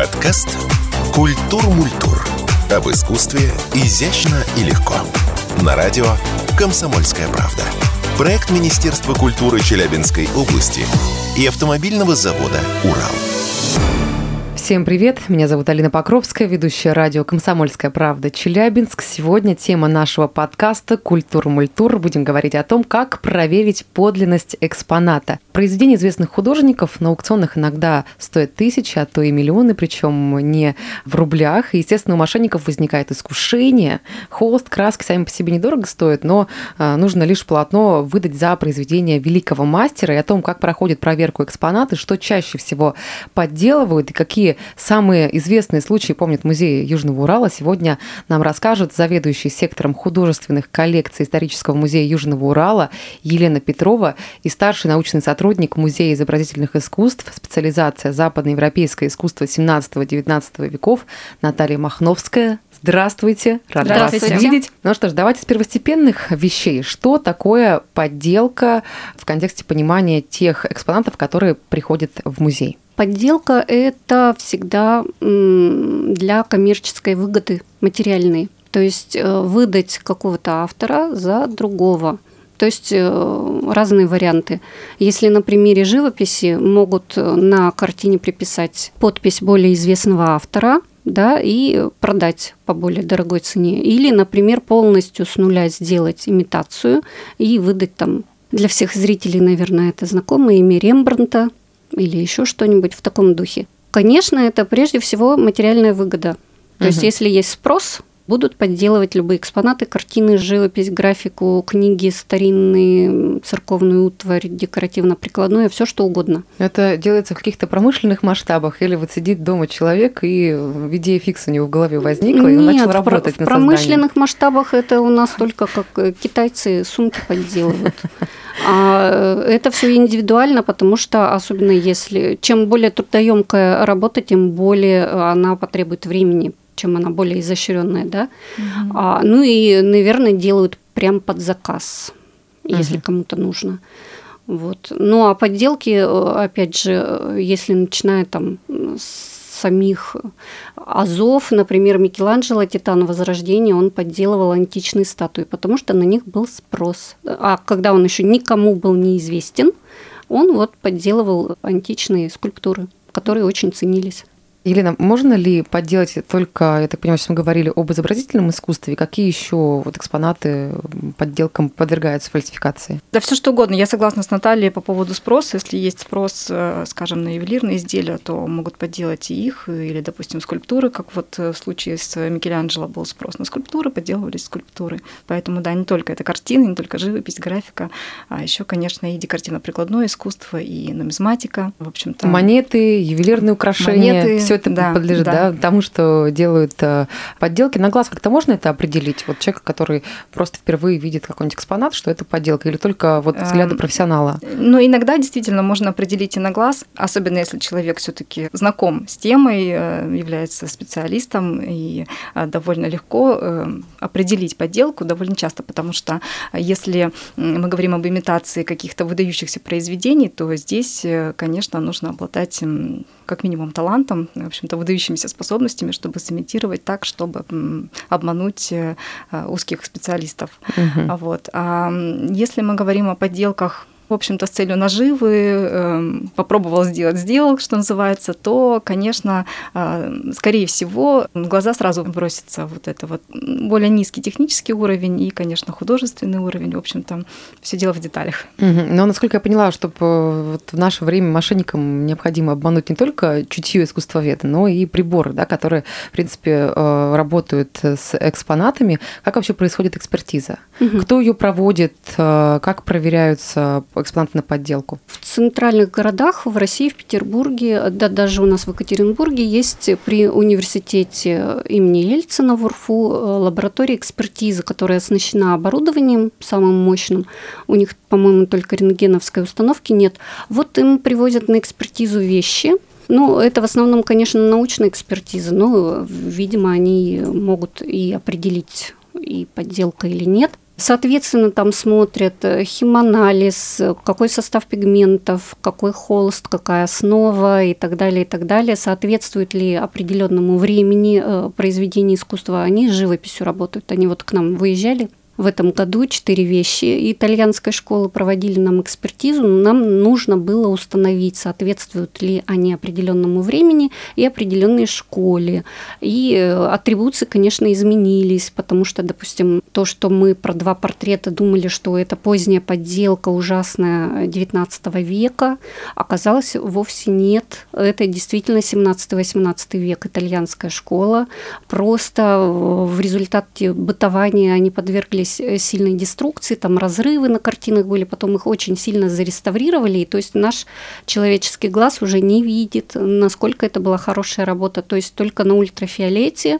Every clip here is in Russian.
Подкаст «Культур Мультур». Об искусстве изящно и легко. На радио «Комсомольская правда». Проект Министерства культуры Челябинской области и автомобильного завода «Урал». Всем привет, меня зовут Алина Покровская, ведущая радио «Комсомольская правда» Челябинск. Сегодня тема нашего подкаста «Культур-мультур». Будем говорить о том, как проверить подлинность экспоната. Произведения известных художников на аукционах иногда стоят тысячи, а то и миллионы, причем не в рублях. И, естественно, у мошенников возникает искушение. Холст, краски сами по себе недорого стоят, но а, нужно лишь полотно выдать за произведение великого мастера и о том, как проходит проверку экспоната, что чаще всего подделывают и какие самые известные случаи помнит музей Южного Урала. Сегодня нам расскажет заведующий сектором художественных коллекций исторического музея Южного Урала Елена Петрова и старший научный сотрудник Музея изобразительных искусств, специализация западноевропейское искусство 17-19 веков Наталья Махновская. Здравствуйте, рада вас видеть. Ну что ж, давайте с первостепенных вещей. Что такое подделка в контексте понимания тех экспонатов, которые приходят в музей? Подделка – это всегда для коммерческой выгоды материальной. То есть э, выдать какого-то автора за другого. То есть э, разные варианты. Если на примере живописи могут э, на картине приписать подпись более известного автора, да, и продать по более дорогой цене. Или, например, полностью с нуля сделать имитацию и выдать там для всех зрителей, наверное, это знакомое имя Рембранта, или еще что-нибудь в таком духе. Конечно, это прежде всего материальная выгода. То угу. есть, если есть спрос, будут подделывать любые экспонаты, картины, живопись, графику, книги, старинные, церковную утварь, декоративно-прикладное, все что угодно. Это делается в каких-то промышленных масштабах, или вот сидит дома человек, и идея фикс у него в голове возникла, и он Нет, начал работать в на промышленных масштабах это у нас только как э, китайцы сумки подделывают. А э, это все индивидуально, потому что особенно если чем более трудоемкая работа, тем более она потребует времени, чем она более изощренная, да. Угу. А, ну и, наверное, делают прям под заказ, если угу. кому-то нужно. Вот. Ну а подделки, э, опять же, если начиная там с самих азов, например, Микеланджело «Титан Возрождения», он подделывал античные статуи, потому что на них был спрос. А когда он еще никому был неизвестен, он вот подделывал античные скульптуры, которые очень ценились. Елена, можно ли подделать только, я так понимаю, сейчас мы говорили об изобразительном искусстве, какие еще вот экспонаты подделкам подвергаются фальсификации? Да все что угодно. Я согласна с Натальей по поводу спроса. Если есть спрос, э, скажем, на ювелирные изделия, то могут подделать и их, или, допустим, скульптуры, как вот в случае с Микеланджело был спрос на скульптуры, подделывались скульптуры. Поэтому, да, не только это картины, не только живопись, графика, а еще, конечно, и декоративно-прикладное искусство, и нумизматика, в общем-то. Монеты, ювелирные украшения. Монеты, все это да, подлежит, да. да, тому, что делают э, подделки. На глаз как-то можно это определить? Вот человек, который просто впервые видит какой-нибудь экспонат, что это подделка, или только вот взгляды профессионала? Ну, иногда действительно можно определить и на глаз, особенно если человек все-таки знаком с темой, э, является специалистом, и э, довольно легко определить подделку довольно часто, потому что если мы говорим об имитации каких-то выдающихся произведений, то здесь, конечно, нужно обладать как минимум талантом, в общем-то, выдающимися способностями, чтобы сымитировать так, чтобы обмануть э, узких специалистов. Угу. Вот. А если мы говорим о подделках в общем-то, с целью наживы, эм, попробовал сделать, сделал, что называется, то, конечно, а, скорее всего, в глаза сразу бросится вот это вот более низкий технический уровень и, конечно, художественный уровень. В общем-то, все дело в деталях. Угу. Но, насколько я поняла, чтобы э, вот в наше время мошенникам необходимо обмануть не только чутье искусствоведа, но и приборы, да, которые, в принципе, э, работают с экспонатами. Как вообще происходит экспертиза? Угу. Кто ее проводит? Э, как проверяются экспонаты на подделку? В центральных городах, в России, в Петербурге, да даже у нас в Екатеринбурге есть при университете имени Ельцина в УРФУ э, лаборатория экспертизы, которая оснащена оборудованием самым мощным. У них, по-моему, только рентгеновской установки нет. Вот им привозят на экспертизу вещи, ну, это в основном, конечно, научная экспертиза, но, видимо, они могут и определить, и подделка или нет. Соответственно, там смотрят э, химанализ, какой состав пигментов, какой холст, какая основа и так далее, и так далее. Соответствует ли определенному времени э, произведения искусства. Они с живописью работают. Они вот к нам выезжали в этом году четыре вещи. Итальянская школа проводили нам экспертизу, нам нужно было установить, соответствуют ли они определенному времени и определенной школе. И э, атрибуции, конечно, изменились, потому что, допустим, то, что мы про два портрета думали, что это поздняя подделка ужасная 19 века, оказалось вовсе нет. Это действительно 17-18 век, итальянская школа. Просто в результате бытования они подверглись подверглись э, сильной деструкции, там разрывы на картинах были, потом их очень сильно зареставрировали, и то есть наш человеческий глаз уже не видит, насколько это была хорошая работа, то есть только на ультрафиолете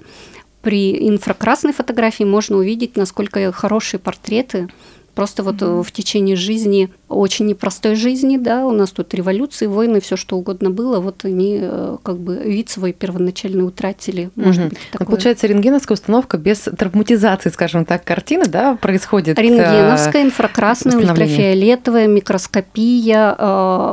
при инфракрасной фотографии можно увидеть, насколько хорошие портреты Просто вот mm-hmm. в течение жизни, очень непростой жизни, да, у нас тут революции, войны, все что угодно было, вот они э, как бы вид свой первоначально утратили. Может mm-hmm. быть, такое. Получается, рентгеновская установка без травматизации, скажем так, картины, да, происходит? Рентгеновская, инфракрасная, ультрафиолетовая, микроскопия,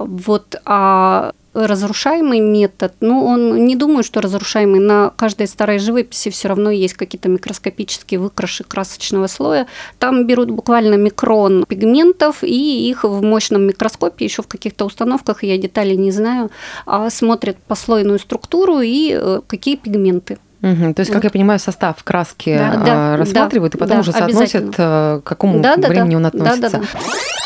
вот, а разрушаемый метод, ну, он не думаю, что разрушаемый. На каждой старой живописи все равно есть какие-то микроскопические выкраши красочного слоя. Там берут буквально микрон пигментов, и их в мощном микроскопе, еще в каких-то установках, я деталей не знаю, а смотрят послойную структуру и э, какие пигменты. Угу, то есть, как я понимаю, состав краски да, а, рассматривают да, и потом да, уже соотносят, э, к какому да, времени да, он относится. Да, да, да.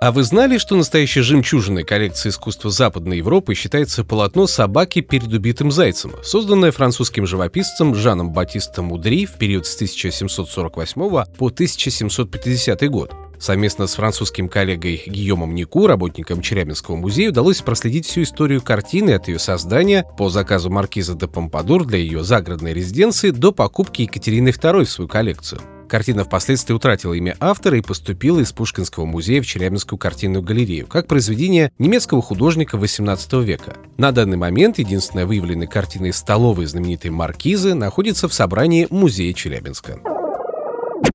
А вы знали, что настоящей жемчужиной коллекции искусства Западной Европы считается полотно собаки перед убитым зайцем, созданное французским живописцем Жаном Батистом Мудри в период с 1748 по 1750 год? Совместно с французским коллегой Гийомом Нику, работником Челябинского музея, удалось проследить всю историю картины от ее создания по заказу маркиза де Помпадур для ее загородной резиденции до покупки Екатерины II в свою коллекцию. Картина впоследствии утратила имя автора и поступила из Пушкинского музея в Челябинскую картинную галерею, как произведение немецкого художника XVIII века. На данный момент единственная выявленная картина из столовой знаменитой маркизы находится в собрании музея Челябинска.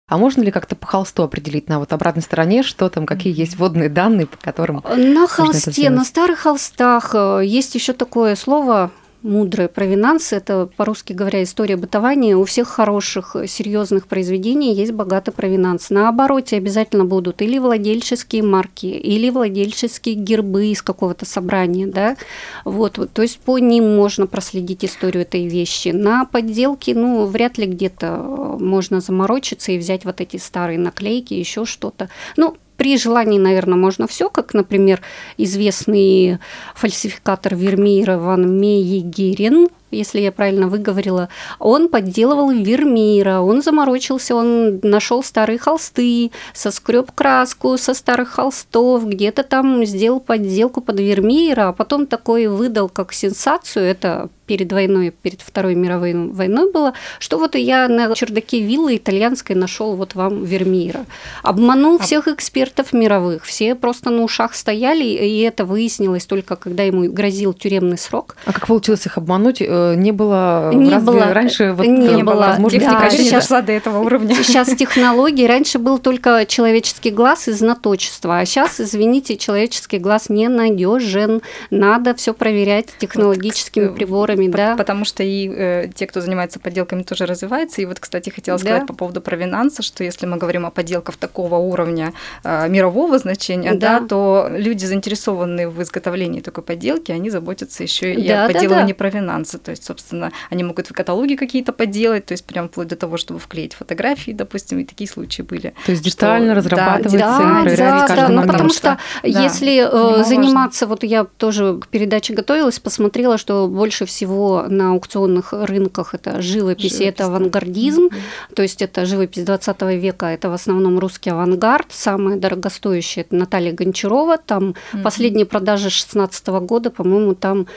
А можно ли как-то по холсту определить на вот обратной стороне, что там, какие есть водные данные, по которым... На холсте, на старых холстах э, есть еще такое слово мудрая провинанс, это, по-русски говоря, история бытования. У всех хороших, серьезных произведений есть богатый провинанс. На обороте обязательно будут или владельческие марки, или владельческие гербы из какого-то собрания, да, вот, вот, то есть по ним можно проследить историю этой вещи. На подделке, ну, вряд ли где-то можно заморочиться и взять вот эти старые наклейки, еще что-то. Ну, при желании, наверное, можно все, как, например, известный фальсификатор Вермеера Ван Мейегерин, если я правильно выговорила, он подделывал Вермеера, он заморочился, он нашел старые холсты, соскреб краску со старых холстов, где-то там сделал подделку под Вермеера, а потом такой выдал как сенсацию, это перед войной, перед Второй мировой войной было, что вот я на чердаке виллы итальянской нашел вот вам Вермеера. Обманул а... всех экспертов мировых, все просто на ушах стояли, и это выяснилось только когда ему грозил тюремный срок. А как получилось их обмануть? Э, не было не разве было, раньше вот не было возможности да, сейчас дошла до этого уровня. Сейчас технологии. Раньше был только человеческий глаз и знаточество, а сейчас, извините, человеческий глаз ненадежен. Надо все проверять технологическими приборами, да. Потому что и э, те, кто занимается подделками, тоже развиваются. И вот, кстати, хотела сказать да. по поводу провинанса, что если мы говорим о подделках такого уровня э, мирового значения, да. да, то люди, заинтересованные в изготовлении такой подделки, они заботятся еще и да, о подделывании да, да. провинанса. То есть, собственно, они могут в каталоге какие-то поделать, то есть прям вплоть до того, чтобы вклеить фотографии, допустим, и такие случаи были. То есть детально что, разрабатывается да, и да, да, момент. Ну, потому что да, если э, заниматься, вот я тоже к передаче готовилась, посмотрела, что больше всего на аукционных рынках это живопись, живопись и это авангардизм, mm-hmm. то есть это живопись 20 века, это в основном русский авангард, самое дорогостоящее это Наталья Гончарова, там mm-hmm. последние продажи 16 года, по-моему, там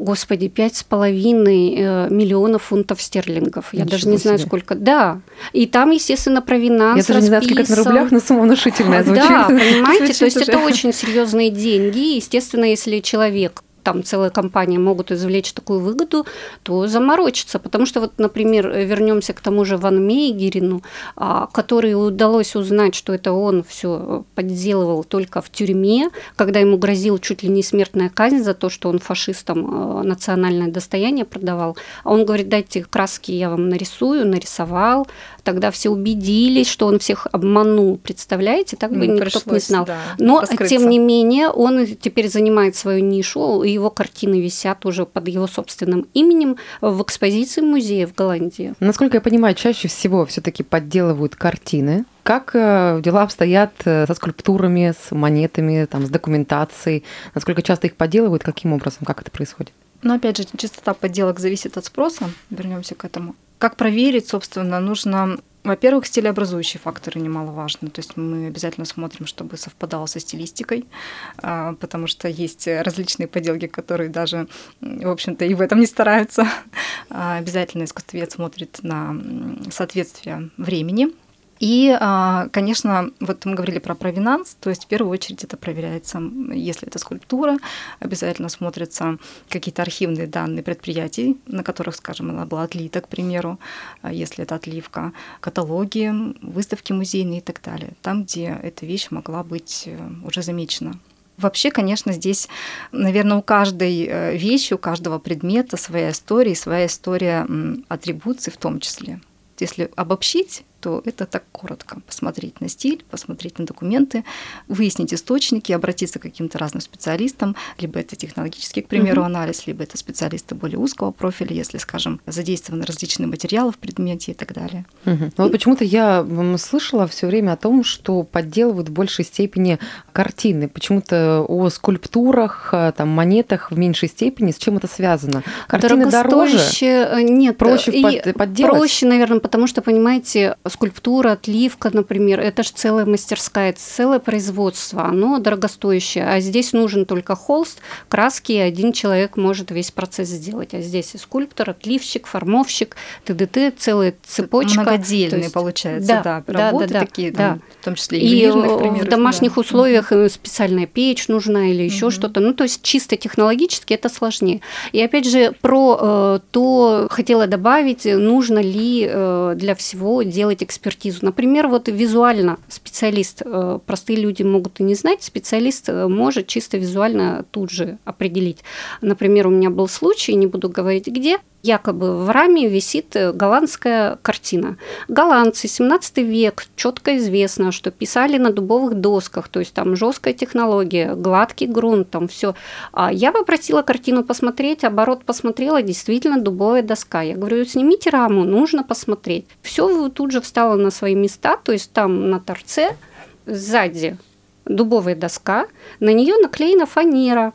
господи, пять с половиной э, миллионов фунтов стерлингов. Я Ничего даже не знаю, себе. сколько. Да. И там, естественно, про Я даже не знаю, сколько это на рублях, но сумма внушительная звучит. Да, понимаете, то есть это очень серьезные деньги. Естественно, если человек там целая компания могут извлечь такую выгоду, то заморочиться. Потому что вот, например, вернемся к тому же Ван Мейгерину, а, который удалось узнать, что это он все подделывал только в тюрьме, когда ему грозил чуть ли не смертная казнь за то, что он фашистам национальное достояние продавал. А он говорит, дайте краски, я вам нарисую, нарисовал. Тогда все убедились, что он всех обманул. Представляете, так бы ну, никто не знал. Да, Но, раскрыться. тем не менее, он теперь занимает свою нишу, его картины висят уже под его собственным именем в экспозиции музея в Голландии. Насколько я понимаю, чаще всего все-таки подделывают картины. Как э, дела обстоят э, со скульптурами, с монетами, там, с документацией? Насколько часто их подделывают? Каким образом? Как это происходит? Но опять же, частота подделок зависит от спроса. Вернемся к этому. Как проверить, собственно, нужно во-первых, стилеобразующие факторы немаловажны. То есть мы обязательно смотрим, чтобы совпадало со стилистикой, а, потому что есть различные поделки, которые даже, в общем-то, и в этом не стараются. А, обязательно искусствовед смотрит на соответствие времени и, а, конечно, вот мы говорили про провинанс, то есть в первую очередь это проверяется, если это скульптура, обязательно смотрятся какие-то архивные данные предприятий, на которых, скажем, она была отлита, к примеру, а, если это отливка, каталоги, выставки музейные и так далее, там, где эта вещь могла быть э, уже замечена. Вообще, конечно, здесь, наверное, у каждой э, вещи, у каждого предмета своя история, своя история атрибуции в том числе. Если обобщить, то это так коротко. Посмотреть на стиль, посмотреть на документы, выяснить источники, обратиться к каким-то разным специалистам, либо это технологический, к примеру, угу. анализ, либо это специалисты более узкого профиля, если, скажем, задействованы различные материалы в предмете и так далее. Угу. вот почему-то я слышала все время о том, что подделывают в большей степени картины. Почему-то о скульптурах, там, монетах в меньшей степени. С чем это связано? Картины дороже? Э, нет. Проще и подделать? Проще, наверное, потому что, понимаете, скульптура, отливка, например, это же целая мастерская, целое производство, оно дорогостоящее, а здесь нужен только холст, краски, и один человек может весь процесс сделать, а здесь и скульптор, отливщик, формовщик, ТДТ, целая цепочка. Многодельные, есть, получается, да, да, работы да, да, такие, да. в том числе и в домашних да. условиях специальная печь нужна или еще mm что-то, ну, то есть чисто технологически это сложнее. И опять же, про э, то хотела добавить, нужно ли э, для всего делать делать экспертизу. Например, вот визуально специалист, э, простые люди могут и не знать, специалист э, может чисто визуально тут же определить. Например, у меня был случай, не буду говорить где, якобы в раме висит э, голландская картина. Голландцы, 17 век, четко известно, что писали на дубовых досках, то есть там жесткая технология, гладкий грунт, там все. А я попросила картину посмотреть, оборот посмотрела, действительно дубовая доска. Я говорю, снимите раму, нужно посмотреть. Все тут же встало на свои места, то есть там на торце сзади дубовая доска, на нее наклеена фанера,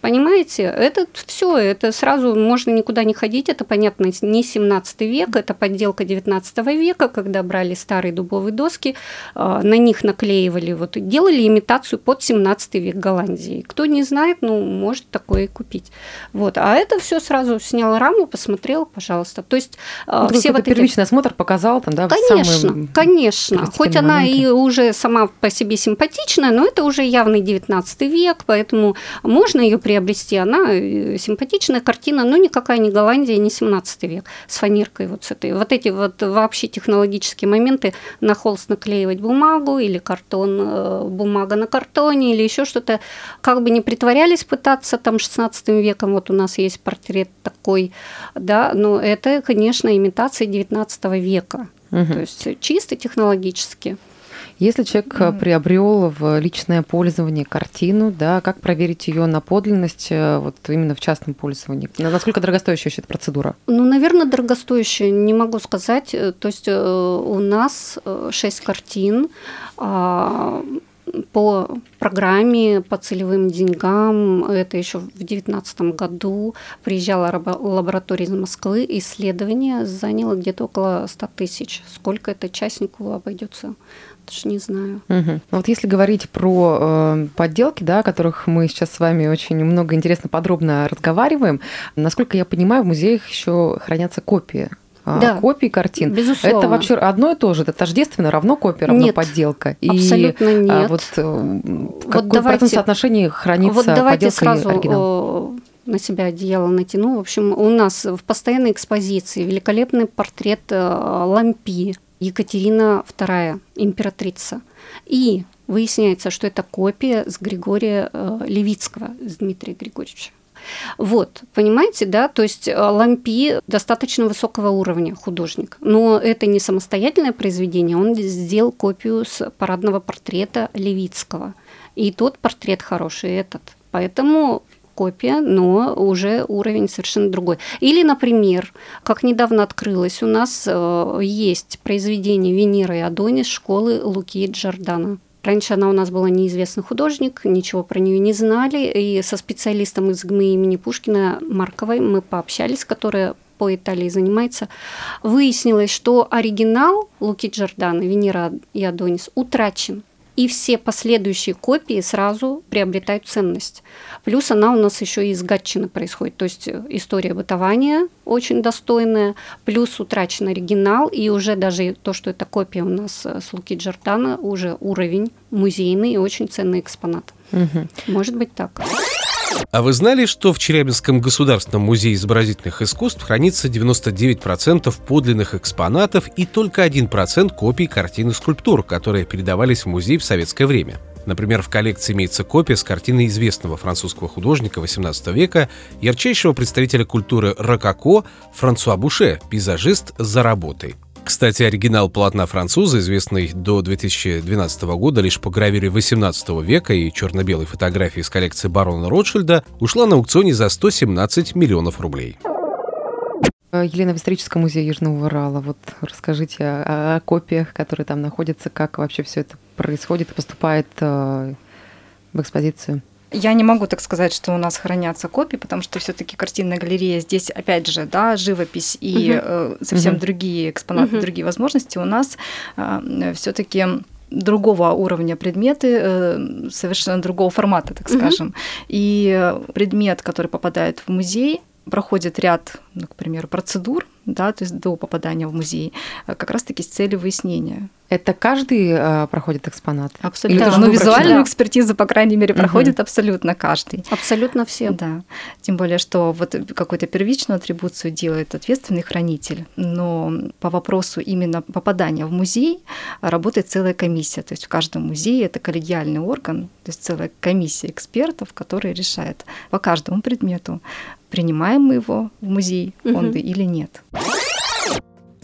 Понимаете, это все, это сразу можно никуда не ходить, это, понятно, не 17 век, это подделка 19 века, когда брали старые дубовые доски, а, на них наклеивали, вот, делали имитацию под 17 век Голландии. Кто не знает, ну, может такое и купить. Вот, а это все сразу снял раму, посмотрел, пожалуйста. То есть а, ну, все вот первичный эти... осмотр показал там, да, Конечно, самые конечно. Хоть она моменты. и уже сама по себе симпатичная, но это уже явный 19 век, поэтому можно ее приобрести. Она э, симпатичная картина, но никакая не Голландия, не 17 век, с фанеркой вот с этой. Вот эти вот вообще технологические моменты на холст наклеивать бумагу или картон, э, бумага на картоне или еще что-то, как бы не притворялись пытаться там 16 веком, вот у нас есть портрет такой, да, но это, конечно, имитация 19 века. Угу. То есть чисто технологически. Если человек mm. приобрел в личное пользование картину, да, как проверить ее на подлинность э, вот именно в частном пользовании? Насколько дорогостоящая эта процедура? Ну, наверное, дорогостоящая, не могу сказать. Э, то есть у нас шесть картин а, по программе, по целевым деньгам, это еще в 2019 году, приезжала лаборатория из Москвы, исследование заняло где-то около 100 тысяч. Сколько это частнику обойдется? Даже не знаю. Угу. Вот если говорить про э, подделки, да, о которых мы сейчас с вами очень много интересно подробно разговариваем, насколько я понимаю, в музеях еще хранятся копии Да. копий картин. Безусловно. Это вообще одно и то же? Это тождественно, равно копия, равно Нет. подделка? И Абсолютно нет. а, вот э, в каком давайте- процентном соотношении хранится Вот давайте подделка и сразу оригинал? э, на себя одеяло натяну. В общем, у нас в постоянной экспозиции великолепный портрет э, Лампи, Екатерина II, императрица. И выясняется, что это копия с Григория Левицкого, с Дмитрия Григорьевича. Вот, понимаете, да, то есть э, Лампи достаточно высокого уровня художник, но это не самостоятельное произведение, он сделал копию с парадного портрета Левицкого. И тот портрет хороший, этот. Поэтому копия, но уже уровень совершенно другой. Или, например, как недавно открылось, у нас э, есть произведение Венеры и Адонис школы Луки Джордана. Раньше она у нас была неизвестный художник, ничего про нее не знали, и со специалистом из ГМИ имени Пушкина Марковой мы пообщались, которая по Италии занимается, выяснилось, что оригинал Луки Джордана «Венера и Адонис» утрачен и все последующие копии сразу приобретают ценность. Плюс она у нас еще и из Гатчины происходит, то есть э, история бытования очень достойная, плюс утрачен оригинал, и уже даже то, что это копия у нас э, с Луки Джордана, уже уровень музейный и очень ценный экспонат. Мгм. Может быть так. А вы знали, что в Челябинском государственном музее изобразительных искусств хранится 99% подлинных экспонатов и только 1% копий картин и скульптур, которые передавались в музей в советское время? Например, в коллекции имеется копия с картины известного французского художника XVIII века, ярчайшего представителя культуры рококо Франсуа Буше, пейзажист за работой. Кстати, оригинал полотна француза, известный до 2012 года лишь по гравюре 18 века и черно-белой фотографии из коллекции барона Ротшильда, ушла на аукционе за 117 миллионов рублей. Э, Елена, в историческом музее Южного Урала, вот расскажите о, о копиях, которые там находятся, как вообще все это происходит поступает э, в экспозицию. Я не могу так сказать, что у нас хранятся копии, потому что все-таки картинная галерея здесь, опять же, да, живопись и Мгм. э, совсем Мгм. другие экспонаты, Мгм. другие возможности. У нас все-таки другого уровня предметы, э, совершенно другого формата, так скажем. И э, предмет, который попадает в музей, проходит ряд, ну, к примеру, процедур, да, то есть до попадания в музей, э, как раз-таки с целью выяснения. Это каждый э, проходит экспонат? Абсолютно. должен Ну, визуальную человек. экспертизу, по крайней мере, проходит абсолютно каждый. Абсолютно все. Да. Тем более, что вот какую-то первичную атрибуцию делает ответственный хранитель, но по вопросу именно попадания в музей работает целая комиссия. То есть в каждом музее это коллегиальный орган, то есть целая комиссия экспертов, которые решает по каждому предмету, принимаем мы его в музей фонды или нет.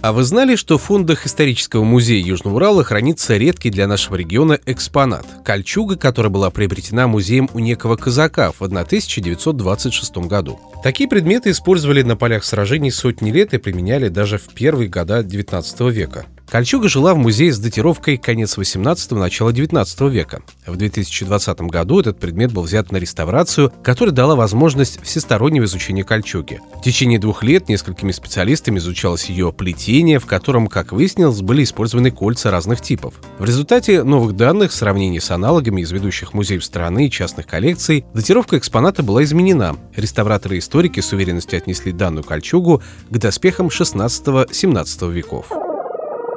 А вы знали, что в фондах исторического музея Южного Урала хранится редкий для нашего региона экспонат – кольчуга, которая была приобретена музеем у некого казака в 1926 году. Такие предметы использовали на полях сражений сотни лет и применяли даже в первые года XIX века. Кольчуга жила в музее с датировкой конец 18-го, начало 19 века. В 2020 году этот предмет был взят на реставрацию, которая дала возможность всестороннего изучения кольчуги. В течение двух лет несколькими специалистами изучалось ее плетение, в котором, как выяснилось, были использованы кольца разных типов. В результате новых данных, в сравнении с аналогами из ведущих музеев страны и частных коллекций, датировка экспоната была изменена. Реставраторы и историки с уверенностью отнесли данную кольчугу к доспехам 16-17 веков.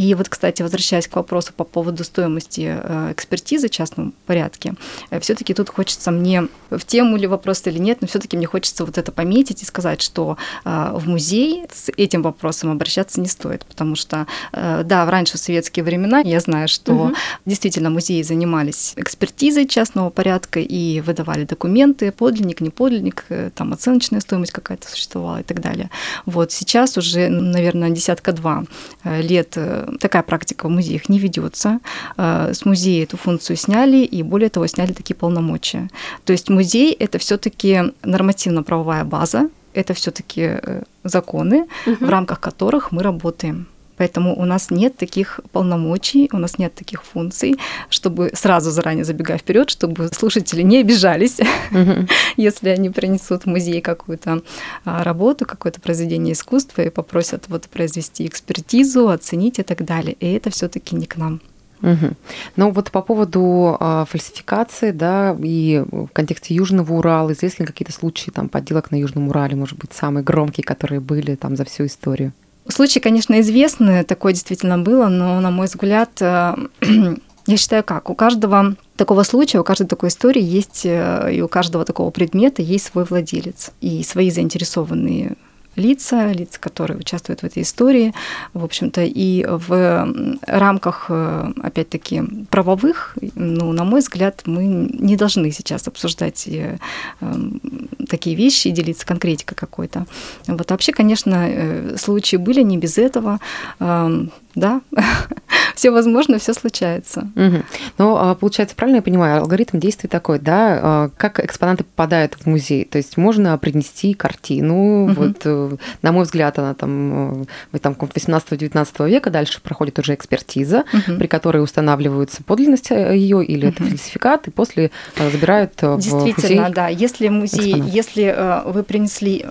И вот, кстати, возвращаясь к вопросу по поводу стоимости э, экспертизы в частном порядке, все-таки тут хочется мне в тему ли вопрос или нет, но все-таки мне хочется вот это пометить и сказать, что э, в музей с этим вопросом обращаться не стоит, потому что, э, да, раньше в советские времена я знаю, что Мгм. действительно музеи занимались экспертизой частного порядка и выдавали документы, подлинник, не подлинник, э, там оценочная стоимость какая-то существовала и так далее. Вот сейчас уже, наверное, десятка-два э, лет э, такая практика в музеях не ведется. Э, С музея эту функцию сняли, и более того, сняли такие полномочия. То есть музей это все-таки нормативно-правовая база, это все-таки законы, Мгм. в рамках которых мы работаем. Поэтому у нас нет таких полномочий, у нас нет таких функций, чтобы сразу заранее забегая вперед, чтобы слушатели не обижались, Мгм. если они принесут в музей какую-то а, работу, какое-то произведение искусства и попросят вот произвести экспертизу, оценить и так далее. И это все-таки не к нам. Мгм. Ну вот по поводу а, фальсификации, да, и в контексте Южного Урала, известны какие-то случаи там подделок на Южном Урале, может быть, самые громкие, которые были там за всю историю? Случаи, конечно, известны, такое действительно было, но, на мой взгляд, э, я считаю, как у каждого такого случая, у каждой такой истории есть, э, и у каждого такого предмета есть свой владелец и свои заинтересованные лица, лица, которые участвуют в этой истории, в общем-то, и в рамках, э, опять-таки, правовых, ну, на мой взгляд, мы не должны сейчас обсуждать э, эм, такие вещи и делиться конкретикой какой-то. Вот вообще, конечно, э, случаи были не без этого, эм, да, все возможно, все случается. Угу. Ну, а, получается, правильно я понимаю, алгоритм действий такой, да, а, как экспонаты попадают в музей. То есть можно принести картину, угу. вот, э, на мой взгляд, она там, э, там 18-19 века, дальше проходит уже экспертиза, угу. при которой устанавливается подлинность э, ее или угу. это фальсификат, и после забирают в Действительно, музей да. Если музей, экспонат. если вы принесли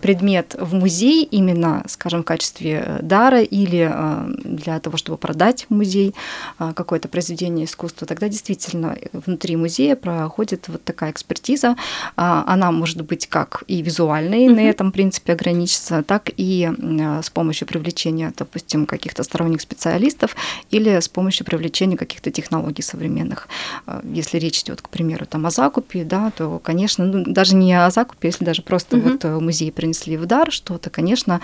предмет в музей именно, скажем, в качестве дара или для того, чтобы продать в музей а, какое-то произведение искусства, тогда действительно внутри музея проходит вот такая экспертиза. А, она может быть как и визуальной, mm-hmm. на этом принципе ограничиться, так и с помощью привлечения, допустим, каких-то сторонних специалистов или с помощью привлечения каких-то технологий современных. А, если речь идет, к примеру, там о закупе, да, то, конечно, ну, даже не о закупе, если даже просто mm-hmm. вот э, музей принесли в дар что-то, конечно,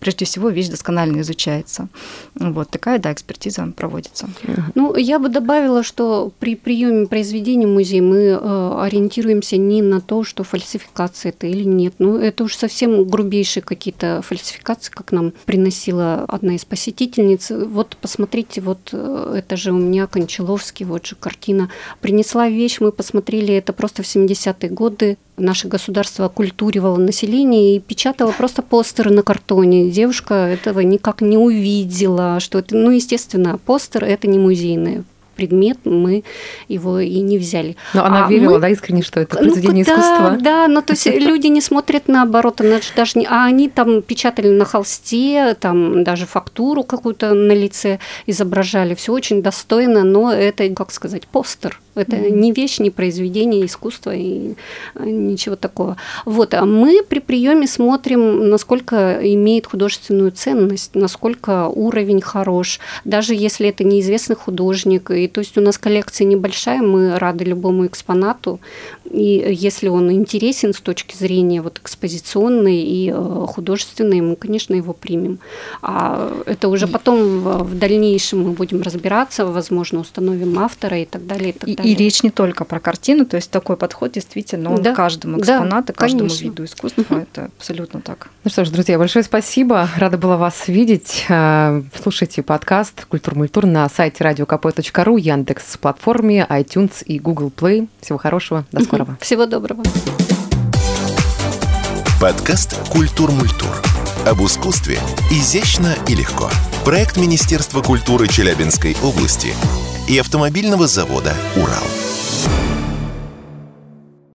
прежде всего вещь досконально изучается. Вот такая, да, экспертиза проводится. Ну, я бы добавила, что при приеме произведений в музей мы э, ориентируемся не на то, что фальсификация это или нет. Ну, это уж совсем грубейшие какие-то фальсификации, как нам приносила одна из посетительниц. Вот посмотрите, вот э, это же у меня Кончаловский, вот же картина. Принесла вещь, мы посмотрели, это просто в 70-е годы наше государство оккультуривало население и печатало просто постеры на картоне. Девушка этого никак не увидела, что это, ну, естественно, постер – это не музейное предмет, мы его и не взяли. Но она а верила, мы... да, искренне, что это ну, произведение ну, искусства? Да, но то есть люди не смотрят наоборот, она же даже не... А они там печатали на холсте, там даже фактуру какую-то на лице изображали, все очень достойно, но это, как сказать, постер. Это mm-hmm. не вещь, не произведение искусства и а, ничего такого. Вот, а мы при приеме смотрим, насколько имеет художественную ценность, насколько уровень хорош, даже если это неизвестный художник. И то есть у нас коллекция небольшая, мы рады любому экспонату, и если он интересен с точки зрения вот экспозиционной и э, художественной, мы, конечно, его примем. А это уже потом в дальнейшем мы будем разбираться, возможно, установим автора и так далее. И так далее. И речь не только про картину, то есть такой подход действительно он да. каждому экспонату, да, каждому конечно. виду искусства. Угу. Это абсолютно так. Ну что ж, друзья, большое спасибо. Рада была вас видеть. Э, слушайте подкаст «Культур Мультур» на сайте radiokp.ru, Яндекс платформе, iTunes и Google Play. Всего хорошего. До скорого. Всего доброго. Подкаст «Культур Мультур». Об искусстве изящно и легко. Проект Министерства культуры Челябинской области – и автомобильного завода «Урал».